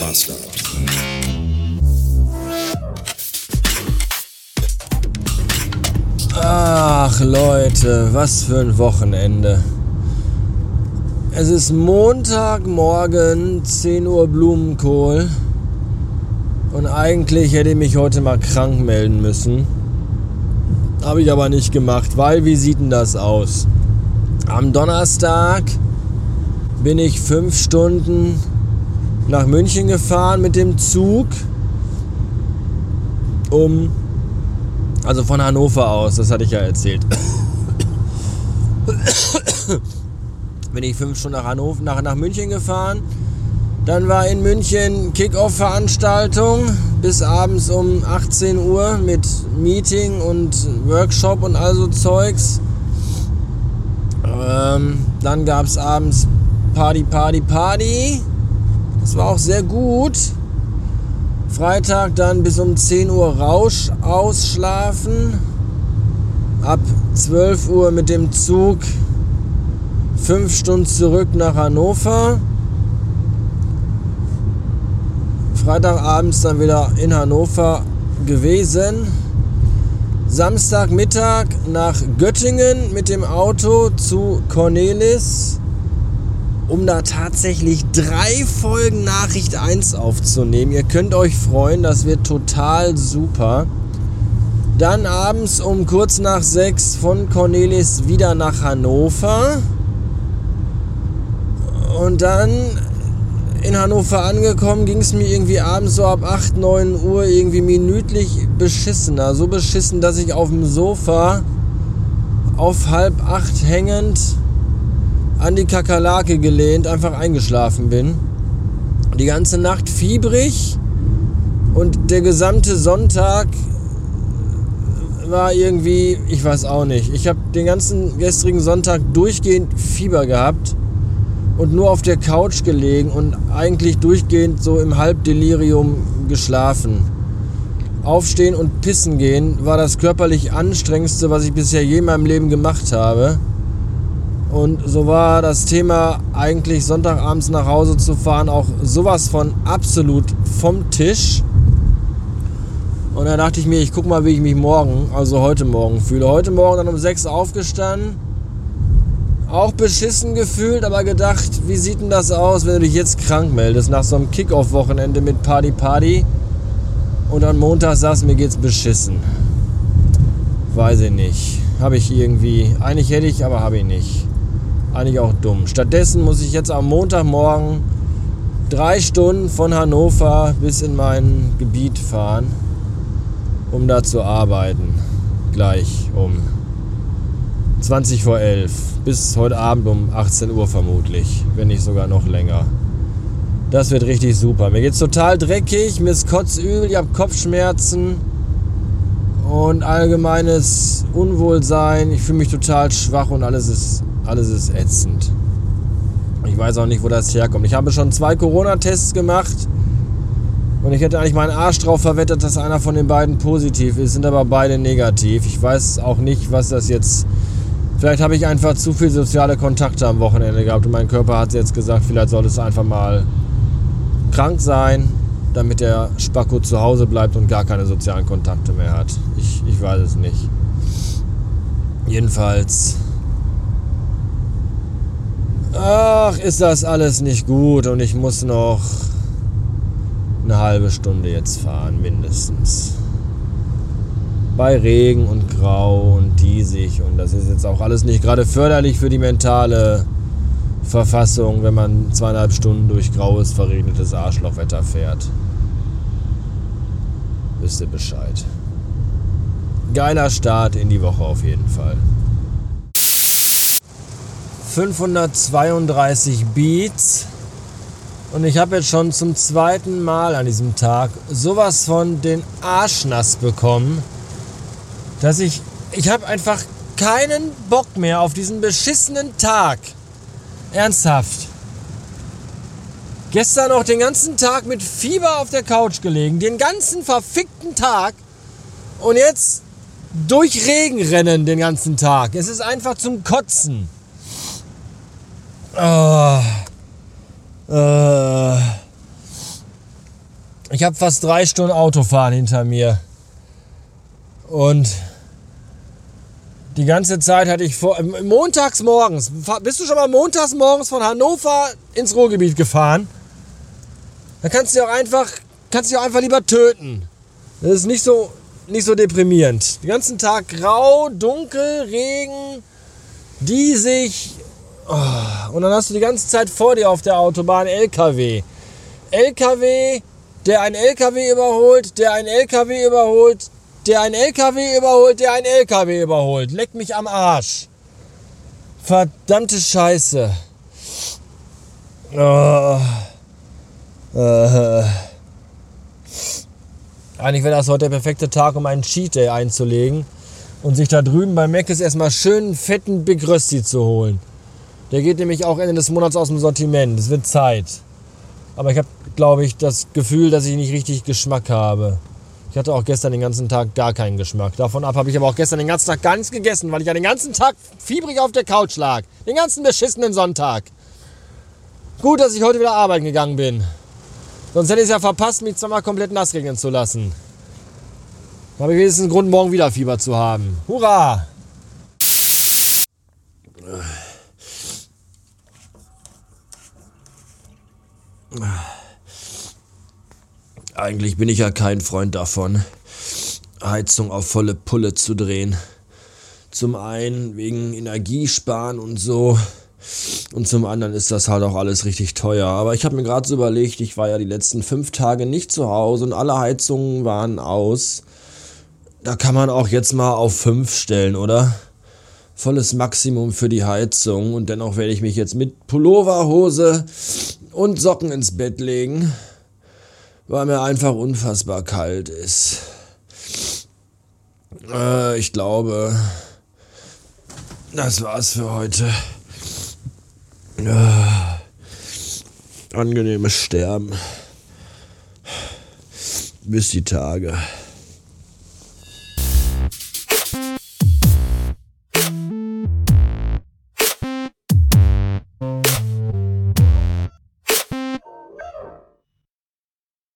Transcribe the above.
Bastard. Ach Leute, was für ein Wochenende. Es ist Montagmorgen, 10 Uhr Blumenkohl. Und eigentlich hätte ich mich heute mal krank melden müssen. Habe ich aber nicht gemacht, weil wie sieht denn das aus? Am Donnerstag bin ich fünf Stunden nach München gefahren mit dem Zug. Um, also von Hannover aus, das hatte ich ja erzählt. bin ich fünf Stunden nach Hannover, nach, nach München gefahren. Dann war in München Kick-Off-Veranstaltung bis abends um 18 Uhr mit Meeting und Workshop und all so Zeugs. Ähm, dann gab es abends Party, Party, Party. Das war auch sehr gut. Freitag dann bis um 10 Uhr Rausch ausschlafen. Ab 12 Uhr mit dem Zug 5 Stunden zurück nach Hannover. Freitagabends dann wieder in Hannover gewesen. Samstagmittag nach Göttingen mit dem Auto zu Cornelis, um da tatsächlich drei Folgen Nachricht 1 aufzunehmen. Ihr könnt euch freuen, das wird total super. Dann abends um kurz nach sechs von Cornelis wieder nach Hannover. Und dann in Hannover angekommen, ging es mir irgendwie abends so ab 8, 9 Uhr irgendwie minütlich beschissener. So beschissen, dass ich auf dem Sofa auf halb acht hängend an die Kakerlake gelehnt einfach eingeschlafen bin. Die ganze Nacht fiebrig und der gesamte Sonntag war irgendwie, ich weiß auch nicht. Ich habe den ganzen gestrigen Sonntag durchgehend Fieber gehabt und nur auf der Couch gelegen und eigentlich durchgehend so im Halbdelirium geschlafen. Aufstehen und pissen gehen war das körperlich anstrengendste, was ich bisher je in meinem Leben gemacht habe. Und so war das Thema eigentlich Sonntagabends nach Hause zu fahren auch sowas von absolut vom Tisch. Und da dachte ich mir, ich guck mal, wie ich mich morgen, also heute Morgen fühle. Heute Morgen dann um 6 aufgestanden auch beschissen gefühlt, aber gedacht, wie sieht denn das aus, wenn du dich jetzt krank meldest nach so einem Kickoff-Wochenende mit Party Party und am Montag sagst, mir geht's beschissen. Weiß ich nicht. Habe ich irgendwie. Eigentlich hätte ich, aber habe ich nicht. Eigentlich auch dumm. Stattdessen muss ich jetzt am Montagmorgen drei Stunden von Hannover bis in mein Gebiet fahren, um da zu arbeiten. Gleich um 20 vor 11 bis heute Abend um 18 Uhr vermutlich, wenn nicht sogar noch länger. Das wird richtig super. Mir geht's total dreckig, mir ist kotzübel, ich habe Kopfschmerzen und allgemeines Unwohlsein. Ich fühle mich total schwach und alles ist, alles ist ätzend. Ich weiß auch nicht, wo das herkommt. Ich habe schon zwei Corona-Tests gemacht und ich hätte eigentlich meinen Arsch drauf verwettet, dass einer von den beiden positiv ist, sind aber beide negativ. Ich weiß auch nicht, was das jetzt Vielleicht habe ich einfach zu viele soziale Kontakte am Wochenende gehabt und mein Körper hat jetzt gesagt, vielleicht soll es einfach mal krank sein, damit der Spacko zu Hause bleibt und gar keine sozialen Kontakte mehr hat. Ich, ich weiß es nicht. Jedenfalls. Ach, ist das alles nicht gut und ich muss noch eine halbe Stunde jetzt fahren, mindestens bei Regen und Grau und diesig. Und das ist jetzt auch alles nicht gerade förderlich für die mentale Verfassung, wenn man zweieinhalb Stunden durch graues, verregnetes Arschlochwetter fährt. Wisst ihr Bescheid. Geiler Start in die Woche auf jeden Fall. 532 Beats. Und ich habe jetzt schon zum zweiten Mal an diesem Tag sowas von den Arschnass bekommen dass ich, ich habe einfach keinen Bock mehr auf diesen beschissenen Tag. Ernsthaft. Gestern noch den ganzen Tag mit Fieber auf der Couch gelegen, den ganzen verfickten Tag. Und jetzt durch Regen rennen den ganzen Tag. Es ist einfach zum Kotzen. Oh. Ich habe fast drei Stunden Autofahren hinter mir. Und die ganze Zeit hatte ich vor. Montags morgens. Bist du schon mal montags morgens von Hannover ins Ruhrgebiet gefahren? Dann kannst du auch einfach, kannst dich auch einfach lieber töten. Das ist nicht so, nicht so deprimierend. Den ganzen Tag grau, dunkel, Regen, diesig. Oh, und dann hast du die ganze Zeit vor dir auf der Autobahn LKW. LKW, der ein LKW überholt, der ein LKW überholt, der ein LKW überholt, der ein LKW überholt. Leck mich am Arsch. Verdammte Scheiße. Oh. Eigentlich wäre das heute der perfekte Tag, um einen Cheat Day einzulegen und sich da drüben bei Mc's erstmal schön fetten Big Rösti zu holen. Der geht nämlich auch Ende des Monats aus dem Sortiment. Es wird Zeit. Aber ich habe, glaube ich, das Gefühl, dass ich nicht richtig Geschmack habe. Ich hatte auch gestern den ganzen Tag gar keinen Geschmack. Davon ab habe ich aber auch gestern den ganzen Tag gar nichts gegessen, weil ich ja den ganzen Tag fiebrig auf der Couch lag. Den ganzen beschissenen Sonntag. Gut, dass ich heute wieder arbeiten gegangen bin. Sonst hätte ich es ja verpasst, mich zweimal komplett nass regnen zu lassen. Da habe ich wenigstens einen Grund, morgen wieder Fieber zu haben. Hurra! Eigentlich bin ich ja kein Freund davon, Heizung auf volle Pulle zu drehen. Zum einen wegen Energiesparen und so. Und zum anderen ist das halt auch alles richtig teuer. Aber ich habe mir gerade so überlegt, ich war ja die letzten fünf Tage nicht zu Hause und alle Heizungen waren aus. Da kann man auch jetzt mal auf fünf stellen, oder? Volles Maximum für die Heizung. Und dennoch werde ich mich jetzt mit Pullover, Hose und Socken ins Bett legen weil mir einfach unfassbar kalt ist. Äh, ich glaube, das war's für heute. Äh, angenehmes Sterben. Bis die Tage.